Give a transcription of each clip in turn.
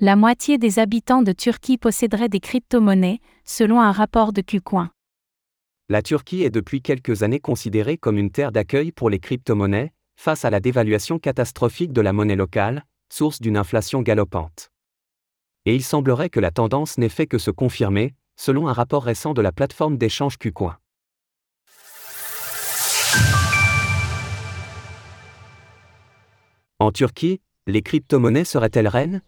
La moitié des habitants de Turquie posséderaient des crypto-monnaies, selon un rapport de Qcoin. La Turquie est depuis quelques années considérée comme une terre d'accueil pour les crypto-monnaies, face à la dévaluation catastrophique de la monnaie locale, source d'une inflation galopante. Et il semblerait que la tendance n'ait fait que se confirmer, selon un rapport récent de la plateforme d'échange Qcoin. En Turquie, les crypto-monnaies seraient-elles reines?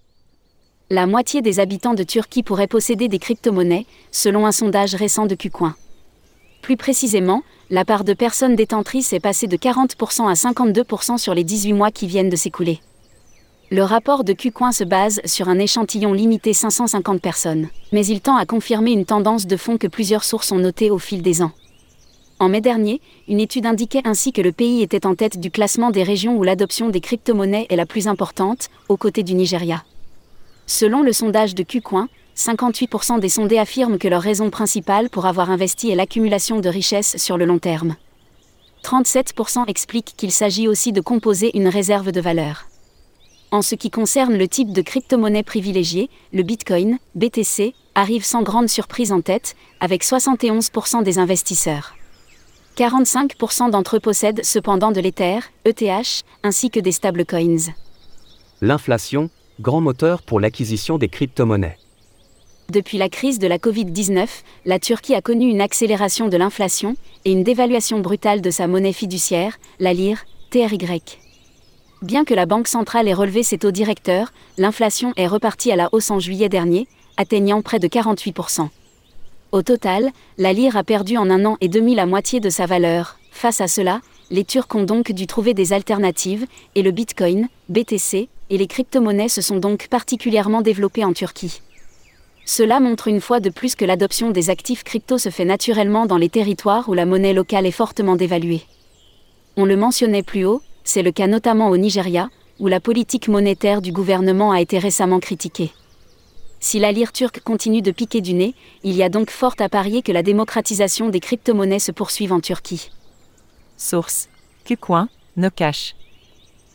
La moitié des habitants de Turquie pourraient posséder des crypto-monnaies, selon un sondage récent de Qcoin. Plus précisément, la part de personnes détentrices est passée de 40% à 52% sur les 18 mois qui viennent de s'écouler. Le rapport de Qcoin se base sur un échantillon limité 550 personnes, mais il tend à confirmer une tendance de fond que plusieurs sources ont notée au fil des ans. En mai dernier, une étude indiquait ainsi que le pays était en tête du classement des régions où l'adoption des crypto-monnaies est la plus importante, aux côtés du Nigeria. Selon le sondage de Qcoin, 58% des sondés affirment que leur raison principale pour avoir investi est l'accumulation de richesses sur le long terme. 37% expliquent qu'il s'agit aussi de composer une réserve de valeur. En ce qui concerne le type de crypto-monnaie privilégiée, le Bitcoin, BTC, arrive sans grande surprise en tête, avec 71% des investisseurs. 45% d'entre eux possèdent cependant de l'Ether, ETH, ainsi que des stablecoins. L'inflation, grand moteur pour l'acquisition des crypto-monnaies. Depuis la crise de la Covid-19, la Turquie a connu une accélération de l'inflation et une dévaluation brutale de sa monnaie fiduciaire, la lire, TRY. Bien que la Banque centrale ait relevé ses taux directeurs, l'inflation est repartie à la hausse en juillet dernier, atteignant près de 48%. Au total, la lire a perdu en un an et demi la moitié de sa valeur. Face à cela, les Turcs ont donc dû trouver des alternatives, et le Bitcoin, BTC, et les crypto-monnaies se sont donc particulièrement développées en Turquie. Cela montre une fois de plus que l'adoption des actifs crypto se fait naturellement dans les territoires où la monnaie locale est fortement dévaluée. On le mentionnait plus haut, c'est le cas notamment au Nigeria, où la politique monétaire du gouvernement a été récemment critiquée. Si la lire turque continue de piquer du nez, il y a donc fort à parier que la démocratisation des crypto-monnaies se poursuive en Turquie. Source Qcoin, No Cash.